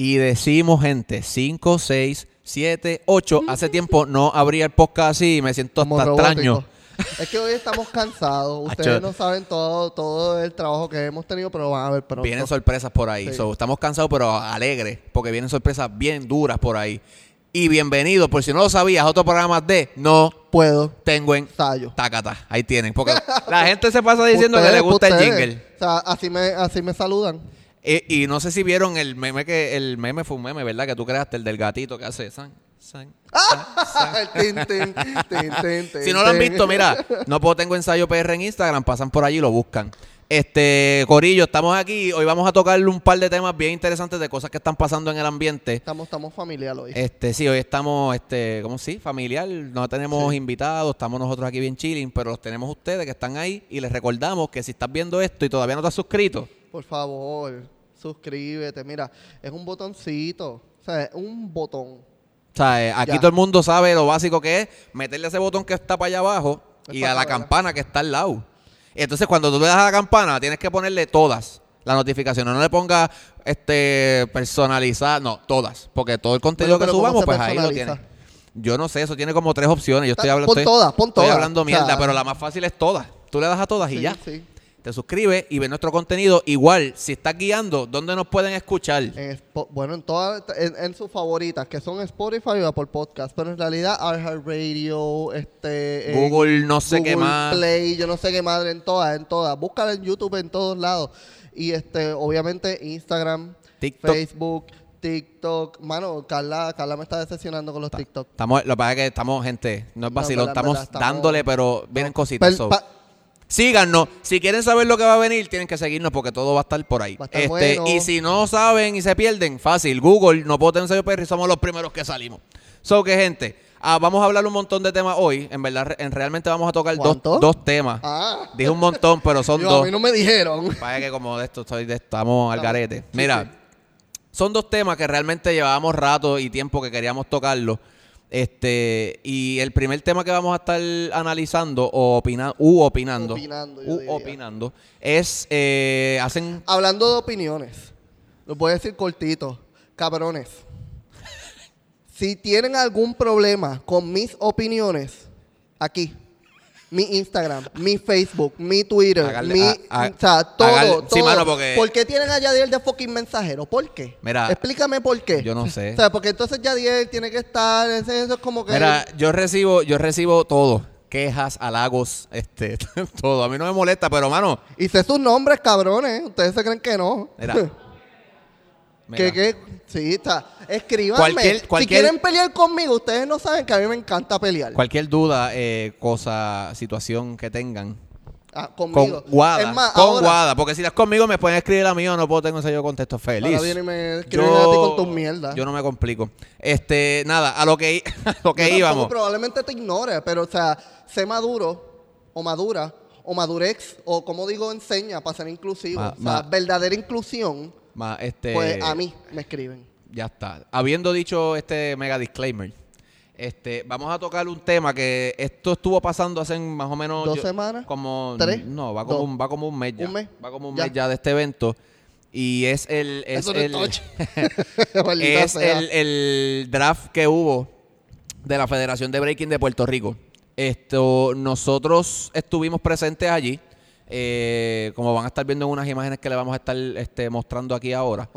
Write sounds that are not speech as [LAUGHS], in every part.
y decimos, gente, 5, 6, 7, 8. Hace tiempo no abría el podcast así y me siento hasta extraño. Es que hoy estamos cansados. [LAUGHS] Acho. Ustedes no saben todo, todo el trabajo que hemos tenido, pero van a ver pronto. Vienen sorpresas por ahí. Sí. So, estamos cansados, pero alegres, porque vienen sorpresas bien duras por ahí. Y bienvenido, por si no lo sabías, a otro programa de No Puedo. Tengo en Ensayo. Tacata. Ahí tienen. Porque [LAUGHS] la gente se pasa diciendo que le Ustedes, gusta el jingle. O sea, así me, así me saludan. Y, y no sé si vieron el meme que el meme fue un meme, ¿verdad? Que tú creaste, el del gatito que hace san, san, san, san. [LAUGHS] Tin, tin, tin, Si no lo han visto, mira, no puedo tengo ensayo PR en Instagram, pasan por allí y lo buscan. Este, Corillo, estamos aquí. Hoy vamos a tocarle un par de temas bien interesantes de cosas que están pasando en el ambiente. Estamos, estamos familiar hoy. Este, sí, hoy estamos, este, ¿cómo sí? Familiar. No tenemos invitados, estamos nosotros aquí bien chilling, pero los tenemos ustedes que están ahí y les recordamos que si estás viendo esto y todavía no te has suscrito, Por favor, suscríbete. Mira, es un botoncito. O sea, es un botón. O sea, eh, aquí Ya. todo el mundo sabe lo básico que es meterle ese botón que está para allá abajo Es y para a la campana que está al lado. Entonces, cuando tú le das a la campana, tienes que ponerle todas las notificaciones. No le pongas este personalizar, no, todas. Porque todo el contenido Bueno, que pero ¿cómo subamos, se pues ahí lo personaliza? tienes. Yo no sé, eso tiene como tres opciones. Yo estoy hablando. pon estoy- todas, pon estoy todas. hablando O sea, mierda, pero la más fácil es todas. Tú le das a todas y Sí, ya. sí. Te suscribes y ves nuestro contenido. Igual, si estás guiando, ¿dónde nos pueden escuchar? En bueno, en todas, en, en sus favoritas, que son Spotify o Apple Podcast, pero en realidad iHeartRadio, este, Google, no sé qué Google más. Play, yo no sé qué madre, en todas, en todas. Búscala en YouTube en todos lados. Y este, obviamente Instagram, TikTok. Facebook, TikTok. Mano, Carla, Carla me está decepcionando con los TikTok. Estamos, lo que pasa es que estamos, gente, no es No, vacilón, verdad, estamos, verdad, estamos- dándole, pero vienen cositas. Pel- so. pa- Síganos. Si quieren saber lo que va a venir, tienen que seguirnos porque todo va a estar por ahí. Va a estar Este, bueno. Y si no saben y se pierden, fácil. Google, no puedo tener sello PR y somos los primeros que salimos. So que, gente, ah, vamos a hablar un montón de temas hoy. En verdad, re- en, realmente vamos a tocar dos, ¿Cuánto? dos temas. Ah. Dije un montón, pero son Yo, dos. a mí no me dijeron. Para que como de esto estoy de- estamos al garete. Mira, sí. son dos temas que realmente llevábamos rato y tiempo que queríamos tocarlo. Este, y el primer tema que vamos a estar analizando o opinando, u opinando, Opinando, u opinando, es eh, hacen Hablando de opiniones, lo voy a decir cortito. Cabrones, si tienen algún problema con mis opiniones, aquí, mi Instagram, mi Facebook, mi Twitter, Háganle- mi, o sea, todo, háganle- todo. sí, mano, porque- ¿Por qué tienen a Yadiel de fucking mensajero? ¿Por qué? Mira, Explícame por qué. yo no sé. [LAUGHS] O sea, porque entonces Yadiel tiene que estar, ese- eso es como que... Mira, yo recibo, yo recibo todo, quejas, halagos, [LAUGHS] este, todo. A mí no me molesta, pero mano, Y sé sus nombres, cabrones. Ustedes se creen que no. mira, [LAUGHS] Que, que, sí, está. Escríbanme. Cualquier- Si quieren pelear conmigo, ustedes no saben que a mí me encanta pelear. cualquier duda, eh, cosa, situación que tengan, Ah, con conmigo. Guada, Es más, con ahora, Guada, porque si las conmigo me pueden escribir a mí o no puedo tener ese yo contesto ahora feliz. viene y me escriben a ti con tus mierdas. yo no me complico. Este, nada, a lo que, [LAUGHS] a lo que Yo íbamos. probablemente te ignore, pero, o sea, sé maduro o madura o madurex o, como digo, enseña para ser inclusivo. Ma- o sea, ma- verdadera inclusión, Ma- este, pues a mí me escriben. Ya está. Habiendo dicho este mega disclaimer, este, vamos a tocar un tema que esto estuvo pasando hace más o menos ¿Dos semanas? como ¿Tres? no, va como un, va como un mes ya. ¿Un mes? Va como un Ya. mes ya de este evento y es el es Eso el [LAUGHS] [LAUGHS] es el draft que hubo de la Federación de Breaking de Puerto Rico. Esto, nosotros estuvimos presentes allí, eh, como van a estar viendo en unas imágenes que le vamos a estar este, mostrando aquí ahora.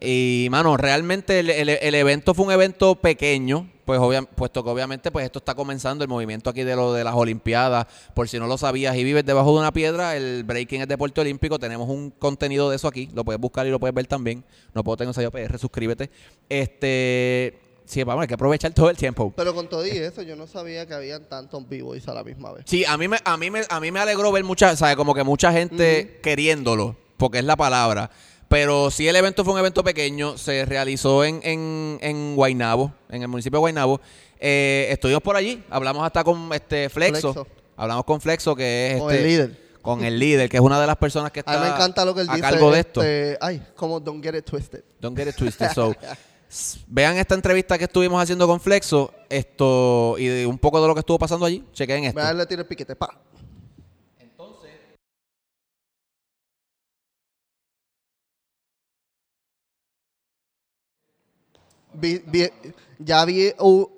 Y, mano, realmente el, el- el evento fue un evento pequeño, pues obvia- puesto que obviamente pues esto está comenzando el movimiento aquí de lo de las Olimpiadas. Por si no lo sabías y vives debajo de una piedra, el breaking es deporte olímpico. Tenemos un contenido de eso aquí, lo puedes buscar y lo puedes ver también. No puedo tener un PR, suscríbete. Este, sí, vamos, hay que aprovechar todo el tiempo. Pero con todo y eso, yo no sabía que habían tantos b-boys a la misma vez. Sí, a mí me, a mí me, a mí me alegró ver mucha, ¿sabes? Como que mucha gente queriéndolo, porque es la palabra. Pero sí el evento fue un evento pequeño, se realizó en, en, en Guaynabo, en el municipio de Guaynabo. Eh, estuvimos por allí, hablamos hasta con este Flexo, Flexo. hablamos con Flexo, que es Con este- el líder. Con el líder, que es una de las personas que A está mí me encanta lo que él a dice. cargo de esto. este, Ay, como don't get it twisted. Don't get it twisted. So, [LAUGHS] vean esta entrevista que estuvimos haciendo con Flexo, esto y de un poco de lo que estuvo pasando allí. Chequen esto. Tiro el piquete. Pa. vi- ya vi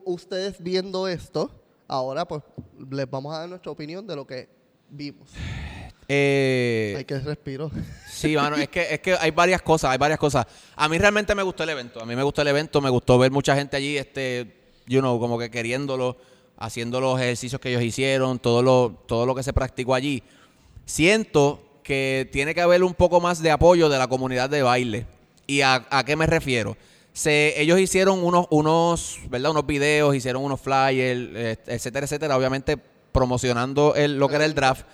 ustedes viendo esto. Ahora, pues, les vamos a dar nuestra opinión de lo que vimos. Eh, Hay que respiro. Sí, mano, es que, es que hay varias cosas, hay varias cosas. A mí realmente me gustó el evento, a mí me gustó el evento, me gustó ver mucha gente allí, este, you know, como que queriéndolo, haciendo los ejercicios que ellos hicieron, todo lo, todo lo que se practicó allí. Siento que tiene que haber un poco más de apoyo de la comunidad de baile. ¿Y a, a qué me refiero? Se, ellos hicieron unos, unos, ¿verdad? Unos videos, hicieron unos flyers, eh, etcétera, etcétera, obviamente promocionando el, lo que era el draft.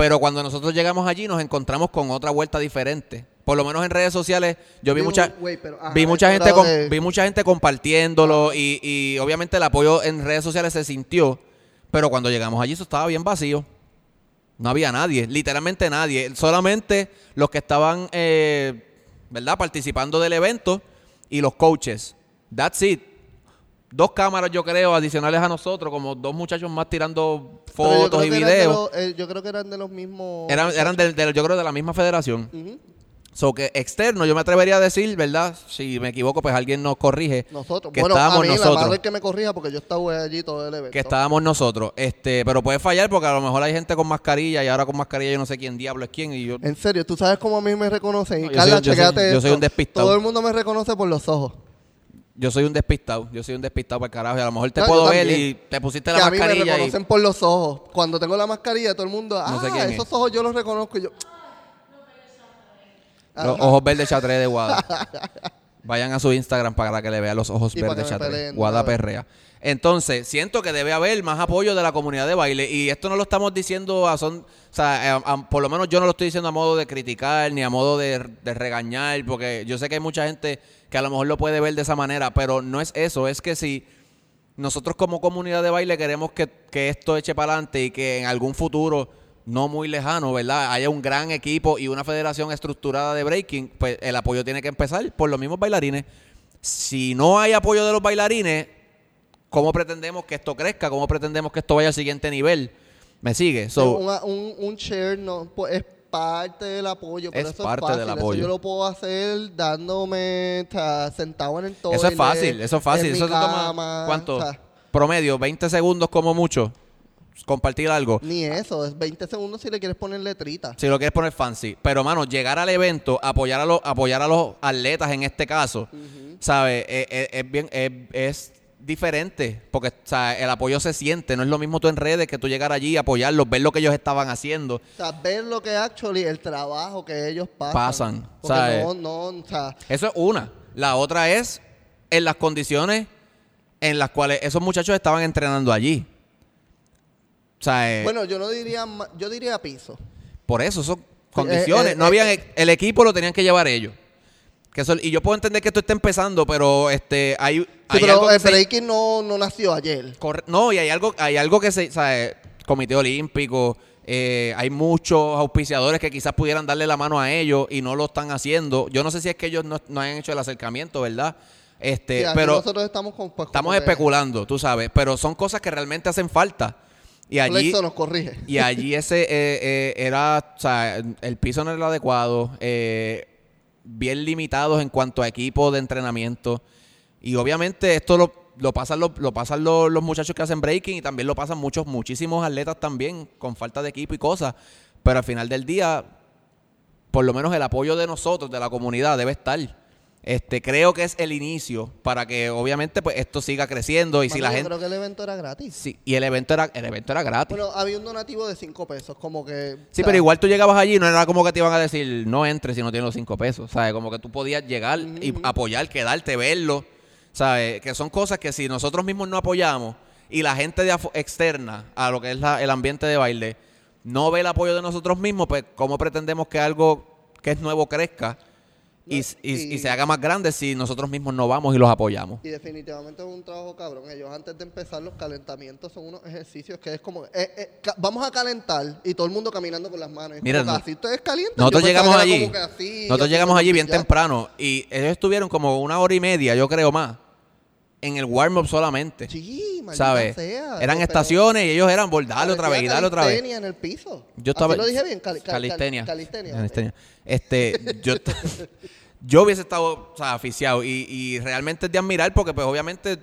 Pero cuando nosotros llegamos allí nos encontramos con otra vuelta diferente. Por lo menos en redes sociales yo vi mucha güey, pero, ajá, vi mucha gente era con- de- vi mucha gente compartiéndolo y, y obviamente el apoyo en redes sociales se sintió, pero cuando llegamos allí eso estaba bien vacío. No había nadie, literalmente nadie, solamente los que estaban eh, ¿verdad? participando del evento y los coaches. That's it. Dos cámaras, yo creo, adicionales a nosotros, como dos muchachos más tirando fotos y de videos. los- eh, yo creo que eran de los mismos. Eran, eran del, del- yo creo, de la misma federación. Ujú. So que externo, yo me atrevería a decir, ¿verdad? Si me equivoco, pues alguien nos corrige. Nosotros. Que bueno, estábamos a mí, la nosotros. madre que me corrija porque yo estaba allí todo el evento. Que estábamos nosotros. Este, pero puede fallar porque a lo mejor hay gente con mascarilla y ahora con mascarilla yo no sé quién diablo es quién. Y yo. En serio, ¿tú sabes cómo a mí me reconocen? Y No, yo Carla, soy- yo soy- yo soy un despistado. Todo el mundo me reconoce por los ojos. Yo soy un despistado. Yo soy un despistado para el carajo. Y a lo mejor te No, puedo ver y te pusiste Que la a mí me mascarilla y. reconocen por los ojos. Cuando tengo la mascarilla, todo el mundo, ah, No sé quién esos es. ojos yo los reconozco. Y yo, Los Ajá. ojos verdes chatré de Guada. [LAUGHS] Vayan a su Instagram para que le vean los ojos Y verdes peleen, Guada. Perrea. Entonces, siento que debe haber más apoyo de la comunidad de baile. Y esto no lo estamos diciendo a son. O sea, a- a- por lo menos yo no lo estoy diciendo a modo de criticar ni a modo de, de regañar, porque yo sé que hay mucha gente que a lo mejor lo puede ver de esa manera, pero no es eso. Es que si nosotros como comunidad de baile queremos que, que esto eche para adelante y que en algún futuro no muy lejano, ¿verdad? Haya un gran equipo y una federación estructurada de breaking, pues el apoyo tiene que empezar por los mismos bailarines. Si no hay apoyo de los bailarines, ¿cómo pretendemos que esto crezca? ¿Cómo pretendemos que esto vaya al siguiente nivel? ¿Me sigue? So, un, un share no, pues, es parte del apoyo. Pero Es eso parte es del fácil. apoyo. Eso yo lo puedo hacer dándome, o sea, sentado en el toilet. eso es fácil, eso es fácil. en Eso mi te toma, cama, ¿cuánto? o sea, Promedio, 20 segundos como mucho. Compartir algo. ni eso, es 20 segundos si le quieres poner letrita. Si lo quieres poner fancy. Pero, mano, llegar al evento, apoyar a los, apoyar a los atletas en este caso, ¿sabes? Es, es- es bien, es, es diferente. Porque, o sea, el apoyo se siente. No es lo mismo tú en redes que tú llegar allí, apoyarlos, ver lo que ellos estaban haciendo. O sea, ver lo que actually, el trabajo que ellos pasan. Pasan, Porque ¿sabes? no, no, o sea, Eso es una. La otra es en las condiciones en las cuales esos muchachos estaban entrenando allí. O sea, eh, bueno, yo no diría, yo diría piso. Por eso, son condiciones. eh, no eh, habían, eh. el equipo lo tenían que llevar ellos. Que eso- y yo puedo entender que esto está empezando, pero este hay, Sí, hay algo pero el se- breaking no, no nació ayer. corre- no, y hay algo, hay algo que se, eh, Comité Olímpico, eh, hay muchos auspiciadores que quizás pudieran darle la mano a ellos y no lo están haciendo. Yo no sé si es que ellos no, no hayan hecho el acercamiento, ¿verdad? Este, Sí, pero nosotros estamos con, pues, estamos especulando, tú sabes, pero son cosas que realmente hacen falta. Y allí, nos corrige. y allí ese eh, eh, era, o sea, el piso no era el adecuado, eh, bien limitados en cuanto a equipo de entrenamiento. Y obviamente esto lo, lo pasan, los, lo pasan los, los muchachos que hacen breaking y también lo pasan muchos, muchísimos atletas también con falta de equipo y cosas. Pero al final del día, por lo menos el apoyo de nosotros, de la comunidad, debe estar. Este, creo que es el inicio para que obviamente pues esto siga creciendo y si la yo gente creo que el evento era gratis. sí, y el evento era el evento era gratis. Bueno, había un donativo de 5 pesos, como que... Sí, o sea, pero igual tú llegabas allí, no era como que te iban a decir, no entres si no tienes los cinco pesos. ¿Sabes? Como que tú podías llegar y apoyar, quedarte, verlo. ¿Sabes? Que son cosas que si nosotros mismos no apoyamos y la gente de externa a lo que es la- el ambiente de baile no ve el apoyo de nosotros mismos, pues ¿cómo pretendemos que algo que es nuevo crezca y, No, s- y- y- y se haga más grande si nosotros mismos no vamos y los apoyamos? Y definitivamente es un trabajo cabrón. Ellos antes de empezar los calentamientos son unos ejercicios que es como... eh, eh, vamos a calentar y todo el mundo caminando con las manos. Es Mira, como así ustedes calientan. Nosotros llegamos allí. así, nosotros llegamos allí bien ya. temprano y ellos estuvieron como una hora y media, yo creo más, en el warm-up solamente. Sí, ¿Sabes? sea. Eran estaciones y ellos eran por darle otra vez y darle otra vez. calistenia en el piso. Yo estaba. Así lo dije bien, cali- cal- cal- calistenia. calistenia. Calistenia. Este, yo, [LAUGHS] yo hubiese estado o sea, aficiado. Y, y realmente es de admirar porque, pues, obviamente,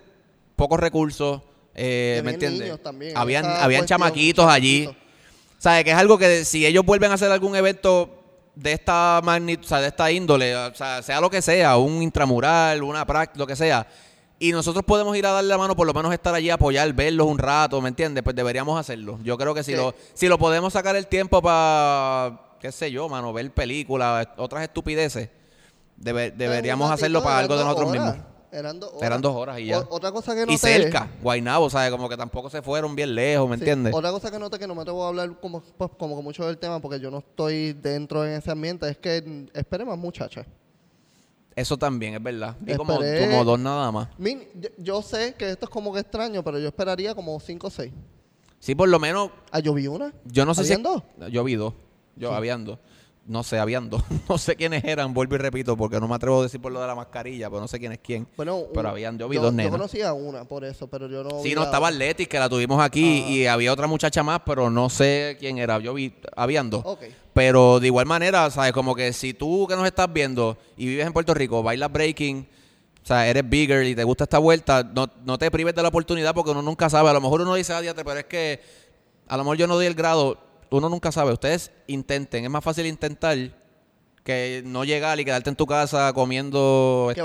pocos recursos. eh, ¿Me entiendes? niños también, Habían, habían chamaquitos allí. ¿Sabes? Que es algo que si ellos vuelven a hacer algún evento de esta magnitud, o sea, de esta índole, o sea, sea lo que sea, un intramural, una práctica, lo que sea, y nosotros podemos ir a darle la mano, por lo menos estar allí, apoyar, verlos un rato, ¿me entiendes? Pues deberíamos hacerlo. Yo creo que si, Sí. lo, si lo podemos sacar el tiempo para, qué sé yo, mano, ver películas, otras estupideces, debe- deberíamos hacerlo para algo de nosotros horas. mismos. Eran dos horas. Eran dos horas y ya. O- otra cosa que noté. Y cerca, Guaynabo, ¿sabes? Como que tampoco se fueron bien lejos, ¿me Sí, entiendes? Otra cosa que noté que no me atrevo a hablar como, pues, como que mucho del tema porque yo no estoy dentro en ese ambiente es que espere más muchachas. Eso también es verdad. Vi como, Esperé- como dos nada más. Min- yo, yo sé que esto es como que extraño, pero yo esperaría como cinco o seis. Sí, por lo menos Ah, yo vi una. Yo no sé si. ¿Habían dos? Yo vi dos. Yo habían dos. No sé, habían dos. [LAUGHS] No sé quiénes eran, vuelvo y repito, porque no me atrevo a decir por lo de la mascarilla, pero no sé quién es quién. Bueno, Pero un- habían- yo vi yo, dos Yo nenas. conocía una por eso, pero yo no. Sí, no, estaba otra. Leti, que la tuvimos aquí, Ah. y había otra muchacha más, pero no sé quién era. Yo vi, habían dos. Pero de igual manera, ¿sabes? Como que si tú que nos estás viendo y vives en Puerto Rico, bailas breaking, o sea, eres bigger y te gusta esta vuelta, no, no te prives de la oportunidad porque uno nunca sabe. A lo mejor uno dice, ah, pero es que a lo mejor yo no doy el grado. Uno nunca sabe. Ustedes intenten. Es más fácil intentar que no llegar y quedarte en tu casa comiendo este,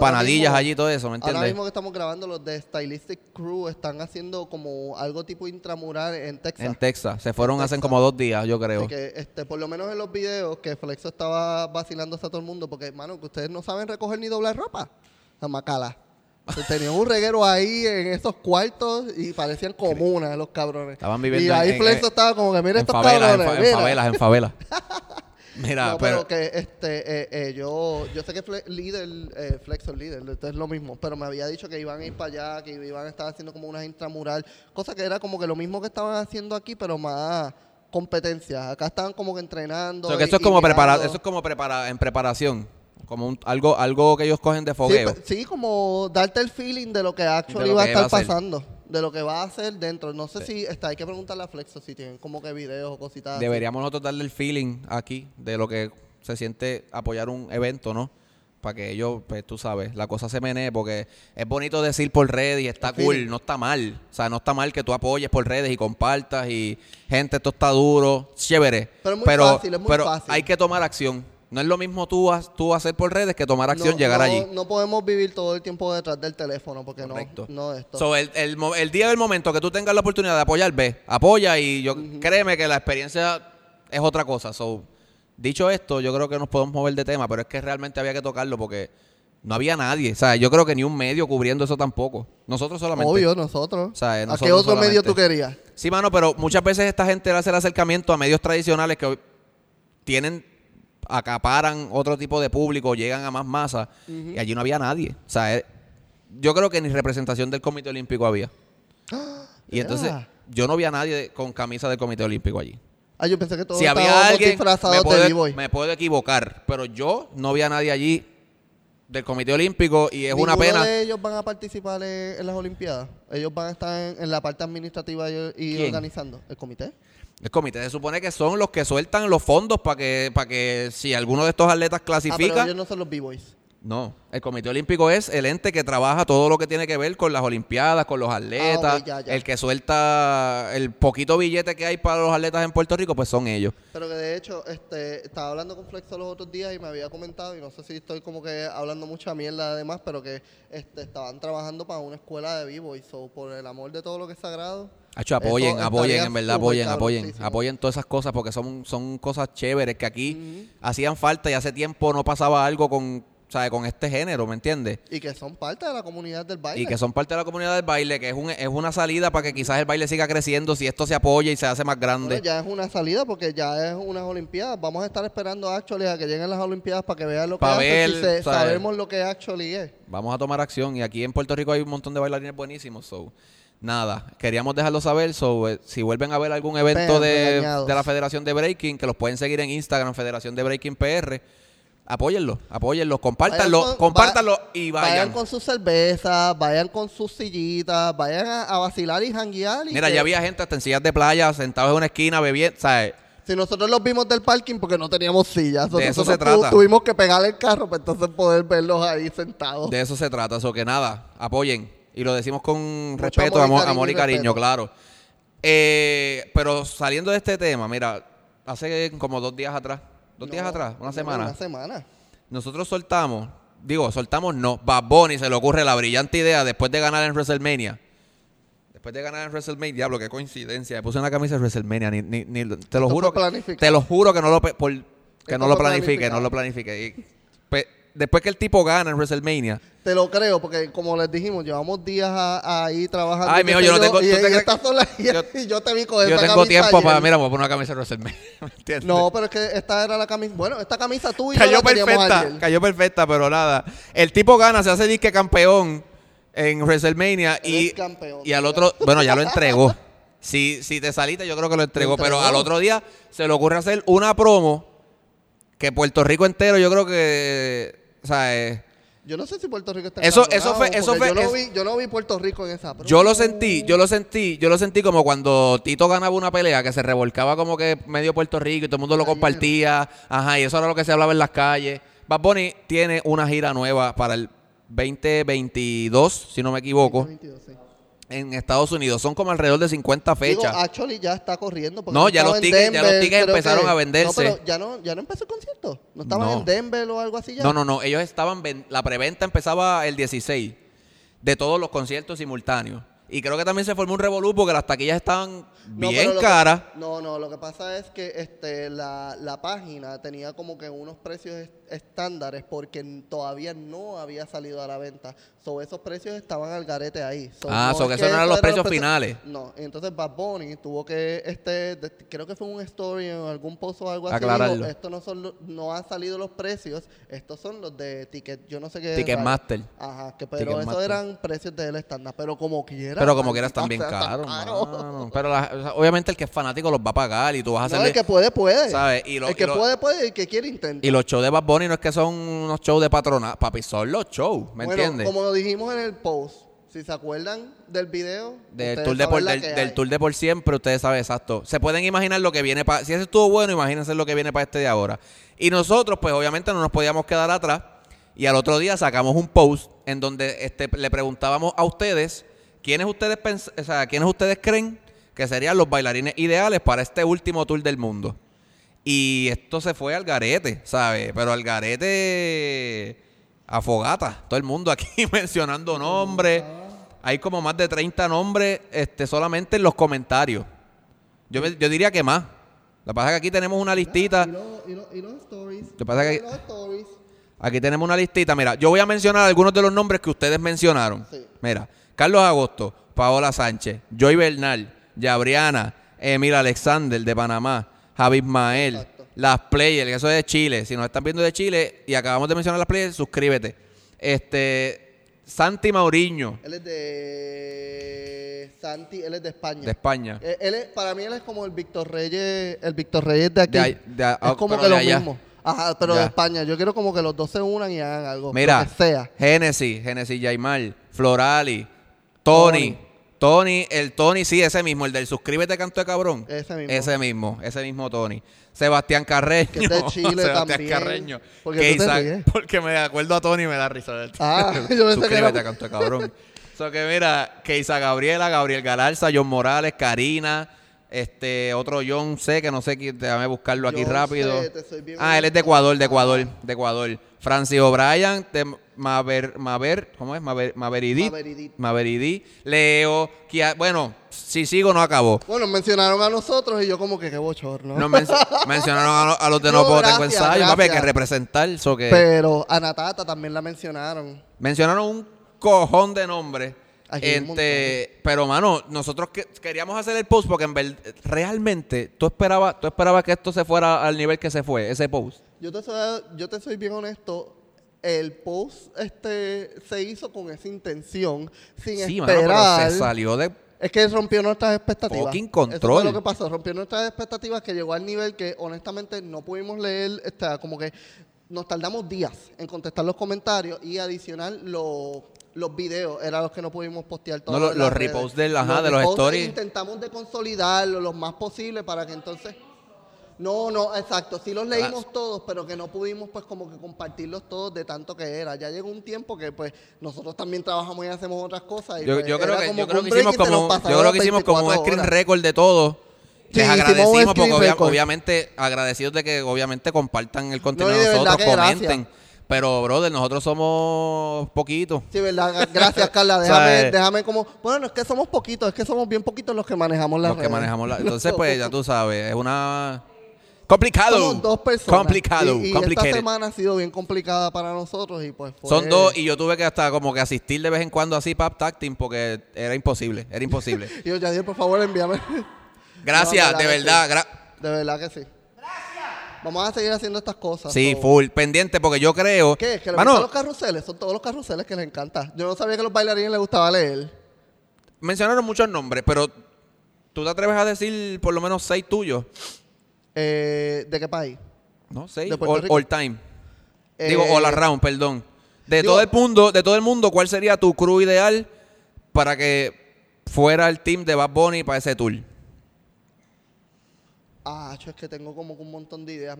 panadillas mismo- allí y todo eso, ¿me Ahora entiendes? mismo que estamos grabando, los de Stylistic Crew están haciendo como algo tipo intramural en Texas. En Texas. Se fueron hace como dos días, yo creo. Que, este, por lo menos en los videos que Flexo estaba vacilándose a todo el mundo, porque, hermano, que ustedes no saben recoger ni doblar ropa. La macala. [LAUGHS] Tenían un reguero ahí en esos cuartos y parecían comunas los cabrones. Estaban viviendo Y ahí en- Flexo en- estaba como que, mira estos en, cabrones. fa- en mira". favelas, en favelas. [LAUGHS] Mira, no, pero, pero, que este, eh, eh, yo, yo sé que Fle- líder, eh, Flexo es líder, esto es lo mismo, pero me había dicho que iban a ir para allá, que iban a estar haciendo como unas intramural, cosa que era como que lo mismo que estaban haciendo aquí, pero más competencia. Acá estaban como que entrenando. o sea, que y- eso es como prepara, mirando. eso es como prepara, en preparación, como un, algo, algo que ellos cogen de fogueo. pe- Sí, como darte el feeling de lo que actually lo va a que estar a pasando, de lo que va a hacer dentro. No sé si está, hay que preguntarle a Flexo si tienen como que videos o cositas. así. Deberíamos nosotros darle el feeling aquí de lo que se siente apoyar un evento, ¿no? Para que ellos, pues tú sabes, la cosa se menee, porque es bonito decir por redes y está cool, no está mal. O sea, no está mal que tú apoyes por redes y compartas y, gente, esto está duro, chévere. Pero es muy fácil, es muy pero fácil. hay que tomar acción. No es lo mismo tú, tú hacer por redes que tomar acción, No- llegar no- allí. No podemos vivir todo el tiempo detrás del teléfono porque Correcto. no, no esto. So, el, el, el día del momento que tú tengas la oportunidad de apoyar, ve, apoya y yo créeme que la experiencia es otra cosa. So, dicho esto, yo creo que nos podemos mover de tema, pero es que realmente había que tocarlo porque no había nadie. O sea, yo creo que ni un medio cubriendo eso tampoco. Nosotros solamente. Obvio, nosotros. O sea, ¿A nosotros qué otro solamente. medio tú querías? Sí, mano, pero muchas veces esta gente hace el acercamiento a medios tradicionales que hoy tienen, acaparan otro tipo de público, llegan a más masa, y allí no había nadie. O sea, eh, yo creo que ni representación del Comité Olímpico había. [GASPS] Y entonces, Yeah. yo no vi a nadie con camisa del Comité Olímpico allí. Ah, yo pensé que todos Si había alguien, me puedo, me puedo equivocar, pero yo no vi a nadie allí del Comité Olímpico y es una pena. de ellos van a participar en, en las Olimpiadas? Ellos van a estar en, en la parte administrativa y, y organizando. ¿El comité? El comité se supone que son los que sueltan los fondos para que, para que si alguno de estos atletas Ah, pero clasifica, ellos no son los B-Boys. No, el Comité Olímpico es el ente que trabaja todo lo que tiene que ver con las Olimpiadas, con los atletas, Ah, ya, ya. el que suelta el poquito billete que hay para los atletas en Puerto Rico, pues son ellos. Pero que de hecho, este, estaba hablando con Flexo los otros días y me había comentado, y no sé si estoy como que hablando mucha mierda además, pero que este, estaban trabajando para una escuela de vivo y so, por el amor de todo lo que es sagrado. Hacho, apoyen, Eso apoyen, en verdad, apoyen, apoyen, apoyen todas esas cosas porque son, son cosas chéveres que aquí hacían falta y hace tiempo no pasaba algo con, ¿sabe? con este género, ¿me entiendes? Y que son parte de la comunidad del baile. Y que son parte de la comunidad del baile, que es, un, es una salida para que quizás el baile siga creciendo si esto se apoya y se hace más grande. Bueno, ya es una salida porque ya es unas Olimpiadas. Vamos a estar esperando actually a que lleguen las Olimpiadas para que vean lo que Pa' hacen, ver, si se- ¿sabes? sabemos lo que actually es. Vamos a tomar acción. Y aquí en Puerto Rico hay un montón de bailarines buenísimos. So, nada, queríamos dejarlo saber. So, eh, si vuelven a ver algún evento de, la Federación de Breaking, que los pueden seguir en Instagram, Federación de Breaking PR, apóyenlo, apóyenlo, compártanlo, Vayan con- compártanlo va- y Vayan vayan. con sus cervezas, vayan con sus sillitas, vayan a, a vacilar y janguear. y Mira, que- ya había gente hasta en sillas de playa, sentados en una esquina, bebiendo, ¿sabes? Si nosotros los vimos del parking porque no teníamos sillas. De eso se trata. tuvimos que pegar el carro para entonces poder verlos ahí sentados. De eso se trata, eso que nada, apoyen. Y lo decimos con Mucho respeto, amor y cariño amor y cariño, claro. Eh, pero saliendo de este tema, mira, hace como dos días atrás, dos días atrás, una no, semana, Una semana. nosotros soltamos, digo, soltamos no, Bad Bunny se le ocurre la brillante idea después de ganar en WrestleMania. Después de ganar en WrestleMania, diablo, qué coincidencia. Me puse una camisa de WrestleMania, ni, ni, ni- te lo Esto juro. Te lo juro que no lo, por- que Esto no lo planifique, no lo planifique. Y, pues, después que el tipo gana en WrestleMania, Te lo creo, porque como les dijimos, llevamos días a- ahí trabajando. Ay, mijo, yo no tengo- Y, ¿tú te y crees- estas son las- y- yo- y [LAUGHS] yo te vi con yo esa tengo camisa tiempo ayer. para, mira, voy a poner una camisa de WrestleMania. [LAUGHS] ¿me entiendes? No, pero es que esta era la camisa. Bueno, esta camisa tú y yo cayó la perfecta, ayer. cayó perfecta, pero nada. El tipo gana, se hace disque campeón en WrestleMania Él y, campeón, y al otro, bueno, ya lo entregó. [LAUGHS] Si, si te saliste, yo creo que lo entregó, pero al otro día se le ocurre hacer una promo que Puerto Rico entero, yo creo que, o sea, eh, Yo no sé si Puerto Rico está Eso- eso fue- eso fue- Yo no, es- vi, yo no vi Puerto Rico en esa. Yo lo sentí, yo lo sentí, yo lo sentí como cuando Tito ganaba una pelea que se revolcaba como que medio Puerto Rico y todo el mundo lo compartía. Ajá, y eso era lo que se hablaba en las calles. Bad Bunny tiene una gira nueva para el 2022, si no me equivoco, 22, sí. En Estados Unidos. Son como alrededor de 50 Digo, fechas. actually ya está corriendo. porque No, ya los tickets- ya los tickets empezaron que- a venderse. No, pero ya no, ya no empezó el concierto. No estaban No. en Denver o algo así ya. No, no, no, ellos estaban, la preventa empezaba el 16 de todos los conciertos simultáneos. Y creo que también se formó un revolú porque las taquillas estaban No, bien caras. no, no, lo que pasa es que este, la, la página tenía como que unos precios est- estándares porque todavía no había salido a la venta. So, esos precios estaban al garete ahí. So, Ah, so es que esos no eran los precios finales. No, entonces Bad Bunny tuvo que, este, de- creo que fue un story o algún post o algo así. Dijo, esto no son, no han salido los precios, estos son los de ticket, yo no sé qué. Ticketmaster. Ajá, que pero esos eran precios del estándar, pero como quiera. Pero como quieras maldita también sea, tan caro, caro. mano. Pero la- o sea, obviamente el que es fanático los va a pagar y tú vas a No, hacerle... el que puede, puede. ¿Sabes? Y lo- el y que lo- puede, puede. Y el que quiere, intenta. Y los shows de Bad Bunny no es que son unos shows de patrona, papi, son los shows, ¿me bueno, entiendes? como dijimos en el post, si se acuerdan del video, Del ustedes tour, de saben por, la del, que del hay. tour de por siempre, ustedes saben exacto. Se pueden imaginar lo que viene para... Si ese estuvo bueno, imagínense lo que viene para este de ahora. Y nosotros, pues obviamente no nos podíamos quedar atrás. Y al otro día sacamos un post en donde este, le preguntábamos a ustedes quiénes ustedes, o sea, quiénes ustedes creen que serían los bailarines ideales para este último tour del mundo. Y esto se fue al garete, ¿sabes? Pero al garete a fogata. Todo el mundo aquí [LAUGHS] mencionando nombres. Hay como más de 30 nombres este, solamente en los comentarios. Yo, me- yo diría que más. Lo que pasa es que aquí tenemos una listita. Y los, y los- y los stories. Lo que pasa es que- stories. Aquí tenemos una listita. Mira, yo voy a mencionar algunos de los nombres que ustedes mencionaron. Sí. Mira, Carlos Agosto, Paola Sánchez, Joy Bernal, Yabriana, Emil Alexander de Panamá, Javi Exacto. las players, que eso es de Chile. Si nos están viendo de Chile y acabamos de mencionar las players, suscríbete. Este, Santi Mauriño, Él es de Santi, él es de España. de España. Eh, Él es, para mí él es como el Víctor Reyes, el Víctor Reyes de aquí. De de es como pero que lo allá. mismo. Ajá, pero de. España. Yo quiero como que los dos se unan y hagan algo. Mira, Lo que sea. Genesis, Genesis Yaimal, Florali, Tony, Tony. El Tony, sí, ese mismo, el del suscríbete canto de cabrón. Ese mismo. Ese mismo, ese mismo Tony. Sebastián Carreño. Que es de Chile [LAUGHS] Sebastián también. Carreño. ¿Por qué Que tú te Isaac- ríes? porque me acuerdo a Tony y me da risa. [LAUGHS] Ah, yo pensé que suscríbete era- canto de cabrón. [LAUGHS] so que mira, que Isa Gabriela, Gabriel Galarza, John Morales, Karina, este otro John C, que no sé, quién- déjame buscarlo aquí John rápido. Te soy bien ah, él es de. Ecuador, de Ah. Ecuador, de Ecuador. Francis O'Brien, de Maver, Maver, ¿cómo es? Maver. Maveridit. Maveridit. Leo, Kia- bueno, si sigo no acabó. Bueno, mencionaron a nosotros y yo como que qué bochorno. Nos men- [LAUGHS] mencionaron a, lo- a los de No, No, Puedo Tengo gracias, Ensayo, papi, hay que gracias. representar. so que Pero a Natata también la mencionaron. mencionaron un cojón de nombres. Aquí hay un Este, pero mano, nosotros que- queríamos hacer el post porque en verdad, realmente tú esperabas, tú esperabas que esto se fuera al nivel que se fue, ese post. Yo te soy, yo te soy bien honesto. El post este se hizo con esa intención, sin Sí, mano, esperar. pero se salió de Es que rompió nuestras expectativas. Fucking Eso control. fue lo que pasó. Rompió nuestras expectativas que llegó al nivel que honestamente no pudimos leer. este, como que nos tardamos días en contestar los comentarios y adicional los los videos eran los que no pudimos postear todos. No, los- los reposts del- ajá, de los stories. Intentamos de consolidarlo lo más posible para que entonces No, no, exacto. Sí los leímos todos, pero que no pudimos pues como que compartirlos todos de tanto que era. Ya llegó un tiempo que pues nosotros también trabajamos y hacemos otras cosas. Y, Yo, pues, yo creo que, yo creo que hicimos como, yo creo que hicimos como un 24 screen record de todo. Sí, Les un agradecimos porque obvia- obviamente agradecidos de que obviamente compartan el contenido de nosotros, gracias. comenten. Pero, brother, nosotros somos poquitos. Sí, ¿verdad? Gracias, Carla. [LAUGHS] Déjame, eh, déjame como... Bueno, no es que somos poquitos, es que somos bien poquitos los que manejamos las Los que manejamos la... [LAUGHS] Entonces, pues, ya tú sabes, es una... Complicado. Somos dos personas. Complicado. Y, y esta semana ha sido bien complicada para nosotros y pues fue... Son dos y yo tuve que hasta como que asistir de vez en cuando así para tacting porque era imposible, era imposible. [LAUGHS] Y yo, Yadier, por favor, envíame. Gracias, No, de verdad. sí. gra- De verdad que sí. Vamos a seguir haciendo estas cosas. sí, full, pendiente porque yo creo... ¿Qué? ¿Que le Mano, gustan los carruseles? Son todos los carruseles que les encanta. Yo no sabía que a los bailarines les gustaba leer. mencionaron muchos nombres, pero ¿tú te atreves a decir por lo menos seis tuyos? Eh, ¿De qué país? No, seis. ¿De Puerto All, Rico? all time. Eh, Digo, all around, perdón. De digo- todo el mundo, de todo el mundo, ¿cuál sería tu crew ideal para que fuera el team de Bad Bunny para ese tour? Ah, es que tengo como un montón de ideas.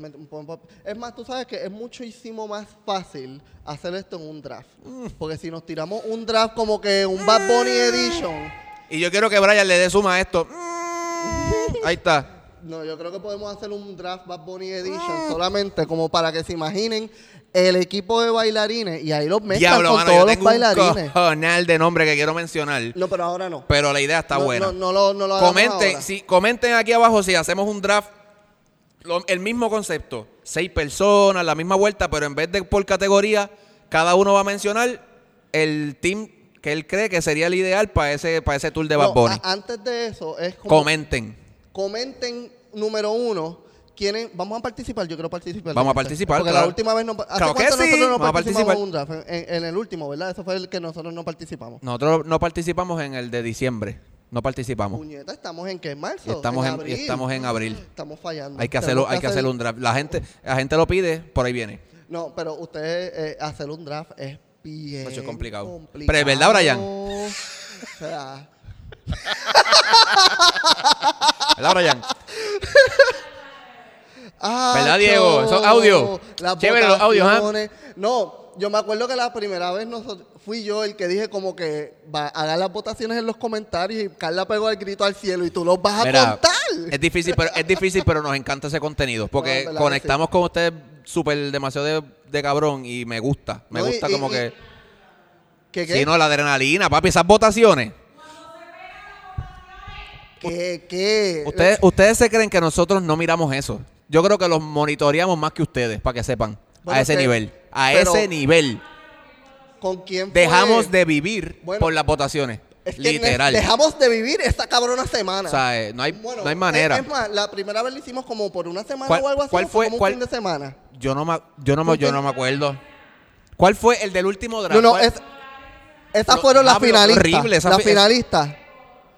Es más, tú sabes que es muchísimo más fácil hacer esto en un draft. Mm. Porque si nos tiramos un draft como que un Bad Bunny Edition, Y yo quiero que Brian le dé suma a esto. Mm, [LAUGHS] Ahí está. No, yo creo que podemos hacer un draft Bad Bunny Edition solamente como para que se imaginen el equipo de bailarines y ahí los mezclan Diablo, con mano, yo todos los tengo un bailarines. cojonal de nombre que quiero mencionar. No, pero ahora no. Pero la idea está no, buena. No, no lo, no lo comenten, ahora. si, comenten aquí abajo si hacemos un draft, lo- el mismo concepto. Seis personas, la misma vuelta, pero en vez de por categoría, cada uno va a mencionar el team que él cree que sería el ideal para ese, para ese tour de Bad No, Bunny. a- antes de eso, es como Comenten. Comenten número uno. ¿Quieren, vamos a participar? Yo quiero participar. Vamos a en participar, Porque claro. la última vez no. ¿Hace Claro que cuánto sí, nosotros no vamos participamos en un draft? En, en el último, ¿verdad? Ese fue el que nosotros no participamos. Nosotros no participamos en el de diciembre. No participamos. Puñeta, estamos en qué? ¿Marzo? Y estamos en, y abril. estamos en abril. Estamos fallando. Hay que hacerlo, hay que hacer- un draft. La gente, la gente lo pide, por ahí viene. No, pero ustedes eh, hacer un draft es bien Mucho complicado. complicado. Pero es verdad, Brian. O sea, [LAUGHS] ¿Verdad, Brian? [LAUGHS] Ah, ¿Verdad, Diego? Esos audios. Las Chévere los audios, ¿ah? No, yo me acuerdo que la primera vez nosotros, fui yo el que dije como que va, hagan las votaciones en los comentarios y Carla pegó el grito al cielo y tú los vas a Mira, contar. Es difícil, pero es difícil, pero nos encanta ese contenido. Porque conectamos con ustedes súper demasiado de, de cabrón y me gusta. Me No, gusta y- como y- que. ¿Qué, qué? Si no, la adrenalina, papi, esas votaciones. ¿Qué, qué? Ustedes, ustedes se creen que nosotros no miramos eso. Yo creo que los monitoreamos más que ustedes, para que sepan. Bueno, a ese que- nivel. A ese nivel. ¿Con quién fue? Dejamos de vivir Bueno, por las votaciones. Es que Literal. dejamos de vivir esta cabrona semana. O sea, eh, no hay, Bueno, no hay manera. Es, es más, la primera vez lo hicimos como por una semana ¿Cuál- o algo así. cuál fue- como cuál- un fin de semana. Yo no me, yo no me, yo ¿Tú no me acuerdo. ¿Cuál fue el del último draft? No, no, ¿Cuál- es, esas fueron las finalistas. horrible, esa las fi- finalistas.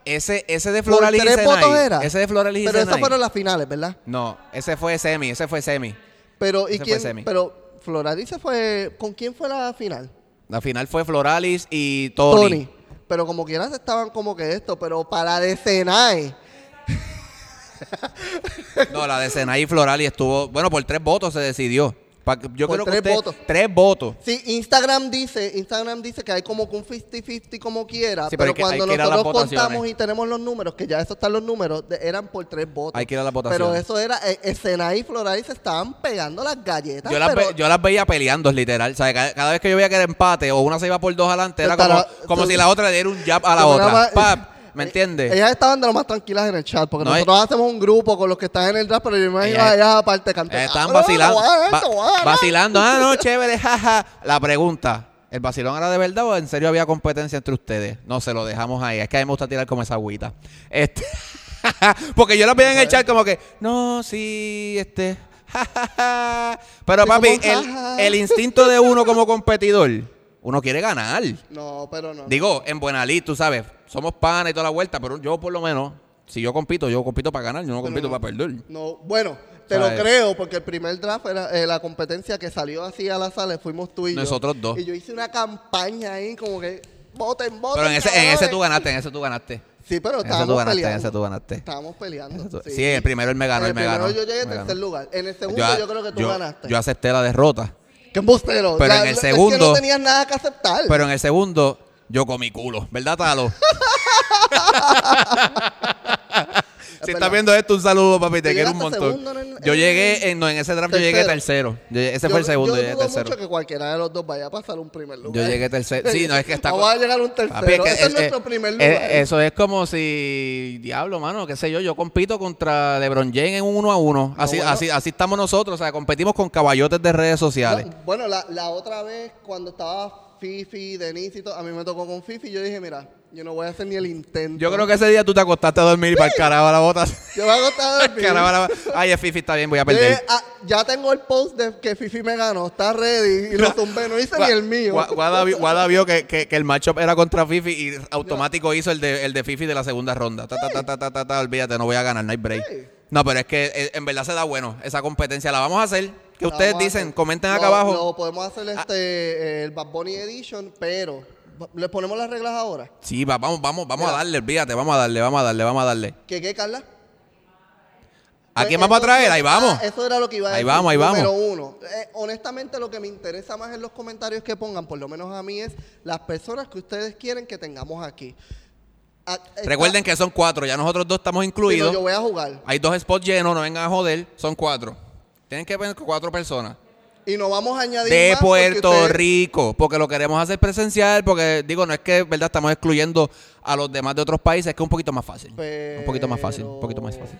Ese, ese de Por Floralis y tres votos era. Ese de Floralis y Pero esas fueron las finales, ¿verdad? No, ese fue semi, ese fue semi. Pero, ¿y Ese fue quién? semi. Pero Floralis se fue. ¿Con quién fue la final? La final fue Floralis y Tony. Pero como quieras estaban como que esto, pero para de Senai. [LAUGHS] No, la de Senay y Floralis estuvo, bueno, por tres votos se decidió. Pa- Yo Por creo que tres usted- votos. Tres votos. Sí, Instagram dice, Instagram dice que hay como que un 50-50 como quiera, Sí, pero pero, hay que- hay cuando que ir a las nosotros votaciones. contamos y tenemos los números, que ya eso están los números, de- eran por tres votos. Hay que ir a las Pero eso era, eh, Senai y Floralis se estaban pegando las galletas. Yo las, pero- ve- yo las veía peleando, literal. O sea, cada, cada vez que yo veía que era empate o una se iba por dos adelante, era como, si la otra le diera un jab a la otra. Pap, ¿me entiendes? Ellas estaban de lo más tranquilas en el chat, porque No, nosotros hacemos un grupo con los que están en el draft, pero yo me imagino Ellas- aparte cantando. Eh, Estaban "Ah, vacilando. no, va- esto, no". vacilando. Ah, no, [LAUGHS] chévere, jaja. La pregunta. ¿El vacilón era de verdad o en serio había competencia entre ustedes? No, se lo dejamos ahí. Es que a mí me gusta tirar como esa agüita. Este, [LAUGHS] porque yo la veía en el chat como que, no, sí, este. jajaja. Pero Sí, papi, como, el, jaja. el instinto de uno como competidor, uno quiere ganar. No, pero no. Digo, en buena lid, tú sabes, somos panas y toda la vuelta, pero yo por lo menos, si yo compito, yo compito para ganar, yo no compito no. para perder. No, bueno, te ¿Sabes? lo creo, porque el primer draft era eh, la competencia que salió así a la sala, fuimos tú y yo. Nosotros dos. Y yo hice una campaña ahí como que voten, voten. Pero en ese, en ese cabrones". tú ganaste, en ese tú ganaste. Sí, pero Ese tú estábamos ganaste, peleando. ese tú ganaste. Estábamos peleando. Tú- Sí, el primero él me ganó, él me ganó. yo llegué en tercer lugar. En el segundo yo, creo que tú yo- ganaste. Yo acepté la derrota, ¡Qué embustero! Pero La- en el es que segundo- no tenías nada que aceptar. pero en el segundo yo comí culo, ¿verdad, Talo? [LAUGHS] si estás viendo esto, un saludo, papi, te ¿Tú quiero un montón. segundo en el- yo en- llegué, en, no, en ese draft yo llegué Tercero. Yo- ese fue el segundo, yo, llegué dudo tercero. mucho que cualquiera de los dos vaya a pasar un primer lugar. Yo llegué tercero. Sí, no, es que [LAUGHS] está... Vamos a llegar a un tercero. Papi, es que Ese es, es- nuestro es- primer es- lugar. eso es como si, diablo, mano, qué sé yo, yo compito contra LeBron James en un uno a uno. Así, bueno. así, así estamos nosotros, o sea, competimos con caballotes de redes sociales. No, bueno, la, la otra vez cuando estaba Fifi, Denise y todo, a mí me tocó con Fifi, yo dije, mira, yo no voy a hacer ni el intento. Yo creo que ese día tú te acostaste a dormir y para el carajo la botas. Yo me hago estar [LAUGHS] dormir. Carajo, la- Ay, es Fifi, está bien, voy a Yo perder. dije, ah, ya tengo el post de que Fifi me ganó, está ready y lo tumbé, no hice ni el mío. Gua- Guada, vi- Guada vio que, que, que el matchup era contra Fifi y automático hizo el de, el de Fifi de la segunda ronda. Ta, ta, ta, ta, ta, ta, ta, olvídate, no voy a ganar, no hay break. Sí. No, pero es que eh, en verdad se da bueno esa competencia. La vamos a hacer. ¿Qué ustedes dicen? Comenten acá abajo. Ah. Lo podemos hacer este, eh, el Bad Bunny Edition, pero le ponemos las reglas ahora. Sí, va- vamos, vamos, vamos a darle, olvídate, vamos a darle, vamos a darle, vamos a darle. ¿Qué qué, Carla? ¿A quién Pues, vamos a traer? Ahí vamos. ah, eso era lo que iba a Ahí decir. vamos, ahí vamos. Número uno. Eh, honestamente, lo que me interesa más en los comentarios que pongan, por lo menos a mí, es las personas que ustedes quieren que tengamos aquí. Ah, está- Recuerden que son cuatro, ya nosotros dos estamos incluidos. yo voy a jugar. Hay dos spots llenos, no vengan a joder, son cuatro. Tienen que con cuatro personas. Y no vamos a añadir De más porque Puerto Rico, porque lo queremos hacer presencial, porque digo, no es que, ¿verdad? Estamos excluyendo a los demás de otros países, es que es un poquito más fácil. Un poquito más fácil, un poquito más fácil.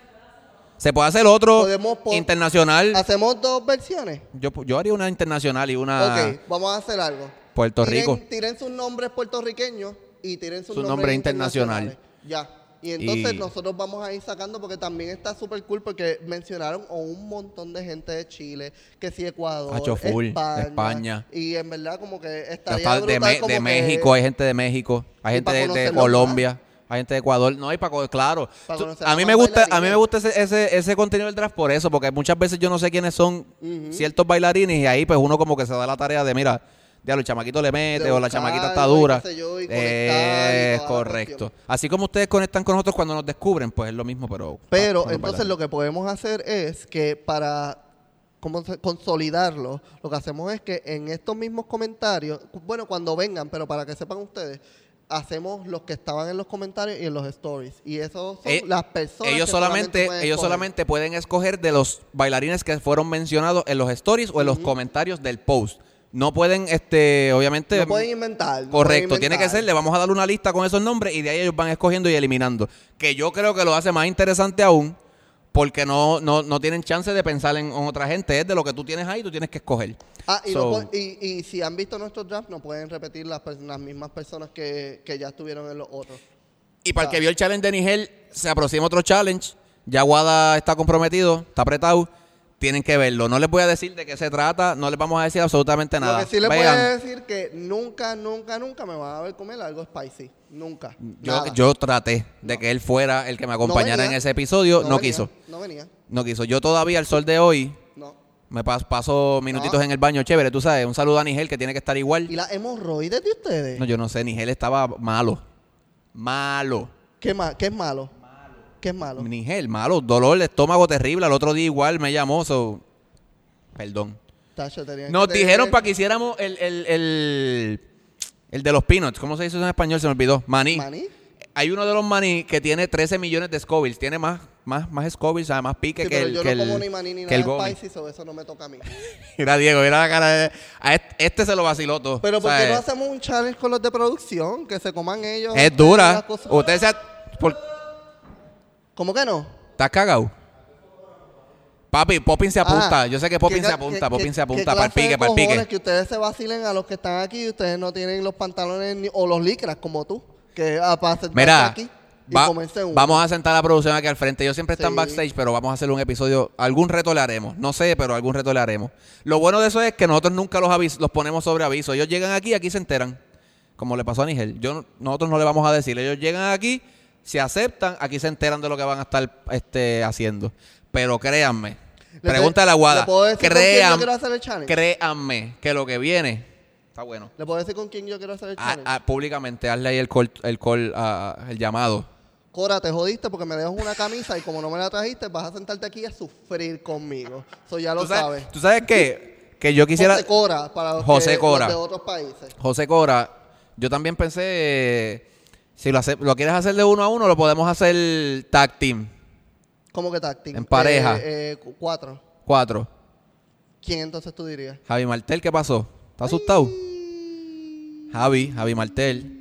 Se puede hacer otro Podemos po- internacional. ¿Hacemos dos versiones? Yo, yo haría una internacional y una ok, vamos a hacer algo. Puerto Tiren- Rico. Tiren sus nombres puertorriqueños y tiren sus Su nombres nombre internacional. internacionales. Ya. Y entonces Y- nosotros vamos a ir sacando porque también está súper cool porque mencionaron a un montón de gente de Chile, que sí Ecuador, España, España. Y en verdad como que estaría está de, brutal Me- como de que- México, hay gente de México, hay gente de, de Colombia, hay gente de Ecuador, no hay para claro. A mí me gusta, a mí me gusta ese, ese, ese contenido del draft por eso, porque muchas veces yo no sé quiénes son ciertos bailarines y ahí pues uno como que se da la tarea de mira, ya el chamaquito le mete o la chamaquita está dura. y y Es correcto. Así como ustedes conectan con nosotros cuando nos descubren, pues es lo mismo, pero Pero los entonces lo que podemos hacer es que para como consolidarlo, lo que hacemos es que en estos mismos comentarios, bueno, cuando vengan, pero para que sepan ustedes, hacemos los que estaban en los comentarios y en los stories. Y esos son Eh, las personas ellos que solamente, pueden ellos escoger. solamente pueden escoger de los bailarines que fueron mencionados en los stories o en los comentarios del post. No pueden, este, obviamente. No pueden inventar. no Correcto, pueden tiene que ser, le vamos a dar una lista con esos nombres y de ahí ellos van escogiendo y eliminando. Que yo creo que lo hace más interesante aún, porque no, no, no tienen chance de pensar en, en otra gente. Es de lo que tú tienes ahí, tú tienes que escoger. Ah, y, So, y, y si han visto nuestros drafts, no pueden repetir las, las mismas personas que, que ya estuvieron en los otros. Y para el que vio el challenge de Nigel, se aproxima otro challenge. Ya Guada está comprometido, está apretado. Tienen que verlo. No les voy a decir de qué se trata, no les vamos a decir absolutamente nada. Lo que sí les Vean, puedo decir que nunca, nunca, nunca me van a ver comer algo spicy. Nunca. yo, traté de que él fuera el que me acompañara venía. en ese episodio. No, venía, quiso. No venía. No quiso. Yo todavía, al sol de hoy, No. me pas- paso minutitos en el baño. Chévere, tú sabes. Un saludo a Nigel que tiene que estar igual. ¿Y las hemorroides de ustedes? No, yo no sé. Nigel estaba malo. Malo. ¿Qué, ma- ¿Qué es malo? ¿Qué es malo? Nigel, malo. Dolor de estómago terrible. Al otro día igual me llamó. so- Perdón. Tacho, Nos que dijeron para que hiciéramos el, el, el, el de los peanuts. ¿Cómo se dice eso en español? Se me olvidó. Maní. ¿Maní? Hay uno de los maní que tiene 13 millones de scovilles. Tiene más, más, más scovilles, o sea, más pique Sí, que pero el yo que no como ni maní ni que nada spicy, so eso no me toca a mí. [LAUGHS] Mira, Diego, mira la cara de... A este, este se lo vaciló todo. Pero ¿por qué no hacemos un challenge con los de producción? Que se coman ellos. Es dura. cosas. Usted se... por- ¿Cómo que no? ¿Estás cagado? Papi, Poppin se apunta. Yo sé que Poppin ¿qué se apunta. qué- se apunta para el pique, para el pique. que ustedes se vacilen a los que están aquí y ustedes no tienen los pantalones ni- o los licras como tú. Que ah, para Mira, aquí y va- comerse uno. vamos a sentar la producción aquí al frente. Yo siempre Sí. backstage, pero vamos a hacer un episodio. Algún reto le haremos. No sé, pero algún reto le haremos. Lo bueno de eso es que nosotros nunca los, avis- los ponemos sobre aviso. Ellos llegan aquí, aquí se enteran. Como le pasó a Nigel. Yo, no- nosotros no le vamos a decir. Ellos llegan aquí, se aceptan, aquí se enteran de lo que van a estar este, haciendo. Pero créanme. Le- Pregúntale a Guada. ¿Le puedo decir con quién yo Créan- quiero hacer el challenge? créanme que lo que viene está bueno. ¿Le puedo decir con quién yo quiero hacer el A- challenge? a- públicamente, hazle ahí el call, el, call, ah, el llamado. Cora, te jodiste porque me dejas una camisa y como no me la trajiste, vas a sentarte aquí a sufrir conmigo. Eso ya lo ¿Tú sabes, sabes. ¿Tú sabes qué? Que yo quisiera... José Cora, para los, José que- Cora. los de otros países. José Cora, yo también pensé, si lo, hace- lo quieres hacer de uno a uno, lo podemos hacer tag team, ¿Cómo que táctil? En pareja. Eh, eh, cu- cuatro. cuatro. ¿Quién entonces tú dirías? Javi Martel, ¿qué pasó? ¿Estás asustado? Javi, Javi Martel.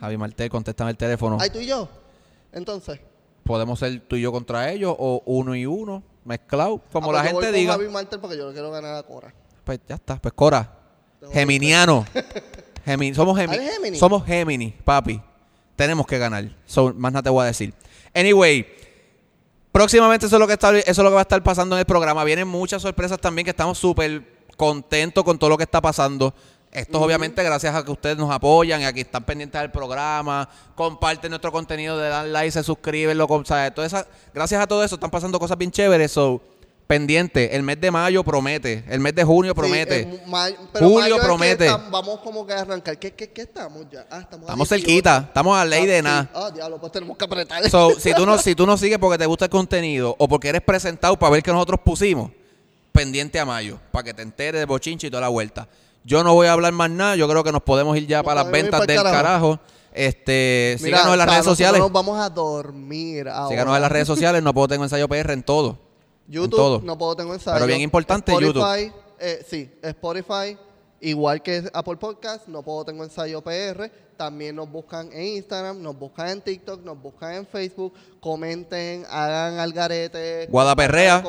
Javi Martel, contéstame el teléfono. Ay, tú y yo. Entonces. Podemos ser tú y yo contra ellos o uno y uno, mezclado, como Ah, la pues gente diga. Javi Martel porque yo quiero ganar a Cora. Pues ya está, pues Cora. Geminiano. Gemi- somos, Gemi- ¿Ah, eres Gemini? somos Gemini, papi. Tenemos que ganar. So, más nada te voy a decir. Anyway, próximamente eso es lo que está, eso es lo que va a estar pasando en el programa. Vienen muchas sorpresas también que estamos súper contentos con todo lo que está pasando. Esto es obviamente gracias a que ustedes nos apoyan y a que están pendientes del programa, comparten nuestro contenido, le dan like, se suscriben, lo, o sea, toda esa- gracias a todo eso están pasando cosas bien chéveres. So, pendiente, el mes de mayo promete, el mes de junio promete. Sí, pero Julio mayo es que promete. vamos como que a arrancar. ¿Qué, qué, qué estamos ya? Ah, estamos Estamos 18. cerquita, estamos a ley de Ah, nada. sí. Ah, diablo, pues tenemos que apretar. So, [LAUGHS] si tú no, si tú no sigues porque te gusta el contenido o porque eres presentado para ver que nosotros pusimos, pendiente a mayo, para que te enteres de bochinche y toda la vuelta. Yo no voy a hablar más nada, yo creo que nos podemos ir ya Nos para las ventas del carajo. carajo. Este, Mira, síganos en las redes sociales. Nos vamos a dormir ahora. Síganos en las redes sociales, no puedo tengo ensayo PR en todo. YouTube, en todo. no puedo tengo ensayo. Pero bien importante, Spotify, eh, sí, Spotify, igual que Apple Podcast, no puedo tengo ensayo PR. También nos buscan en Instagram, nos buscan en TikTok, nos buscan en Facebook. Comenten, hagan algarete. Guadaperrea.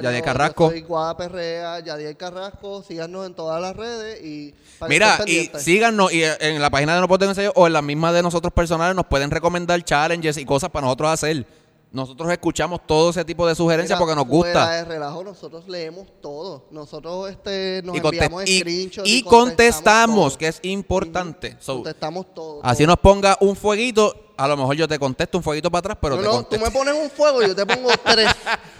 Yadier Carrasco. Guadaperrea, Yadier Carrasco. Síganos en todas las redes y Mira, y síganos y eh, en la página de No Puedo Tengo Ensayo o en la misma de nosotros personales nos pueden recomendar challenges y cosas para nosotros hacer. Nosotros escuchamos todo ese tipo de sugerencias Mira, porque nos gusta. de relajo, nosotros leemos todo. Nosotros este, nos y, enviamos y- screenshots y contestamos, todo. que es importante. So, contestamos todo. así todo. nos ponga un fueguito, a lo mejor yo te contesto un fueguito para atrás, pero No, te no, tú me pones un fuego, yo te pongo [LAUGHS] tres.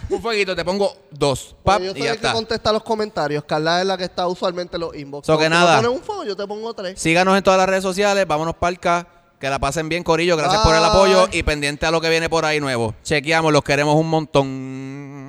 Un fueguito, te pongo dos. Pap, Porque yo y soy ya el que contesta los comentarios. Carla es la que está usualmente en los inbox. So que tú nada. me pones un fuego, yo te pongo tres. Síganos en todas las redes sociales, vámonos para acá. Que la pasen bien, Corillo. Gracias por el apoyo y pendiente a lo que viene por ahí nuevo. Chequeamos, los queremos un montón.